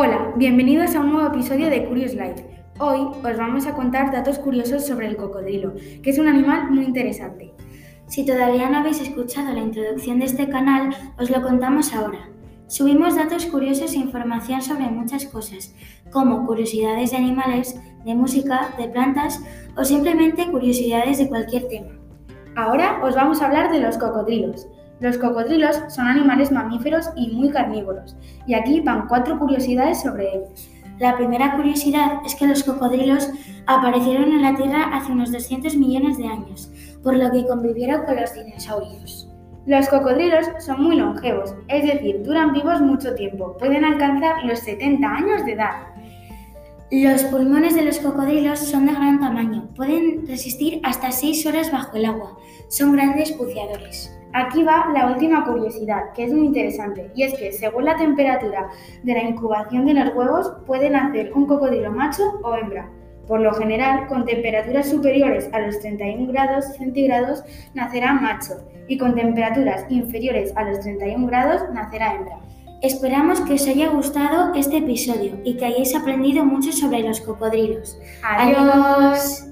Hola, bienvenidos a un nuevo episodio de Curious Life. Hoy os vamos a contar datos curiosos sobre el cocodrilo, que es un animal muy interesante. Si todavía no habéis escuchado la introducción de este canal, os lo contamos ahora. Subimos datos curiosos e información sobre muchas cosas, como curiosidades de animales, de música, de plantas o simplemente curiosidades de cualquier tema. Ahora os vamos a hablar de los cocodrilos. Los cocodrilos son animales mamíferos y muy carnívoros, y aquí van cuatro curiosidades sobre ellos. La primera curiosidad es que los cocodrilos aparecieron en la Tierra hace unos 200 millones de años, por lo que convivieron con los dinosaurios. Los cocodrilos son muy longevos, es decir, duran vivos mucho tiempo, pueden alcanzar los 70 años de edad. Los pulmones de los cocodrilos son de gran tamaño, pueden resistir hasta 6 horas bajo el agua, son grandes buceadores. Aquí va la última curiosidad, que es muy interesante, y es que según la temperatura de la incubación de los huevos puede nacer un cocodrilo macho o hembra. Por lo general, con temperaturas superiores a los 31 grados centígrados nacerá macho y con temperaturas inferiores a los 31 grados nacerá hembra. Esperamos que os haya gustado este episodio y que hayáis aprendido mucho sobre los cocodrilos. Adiós.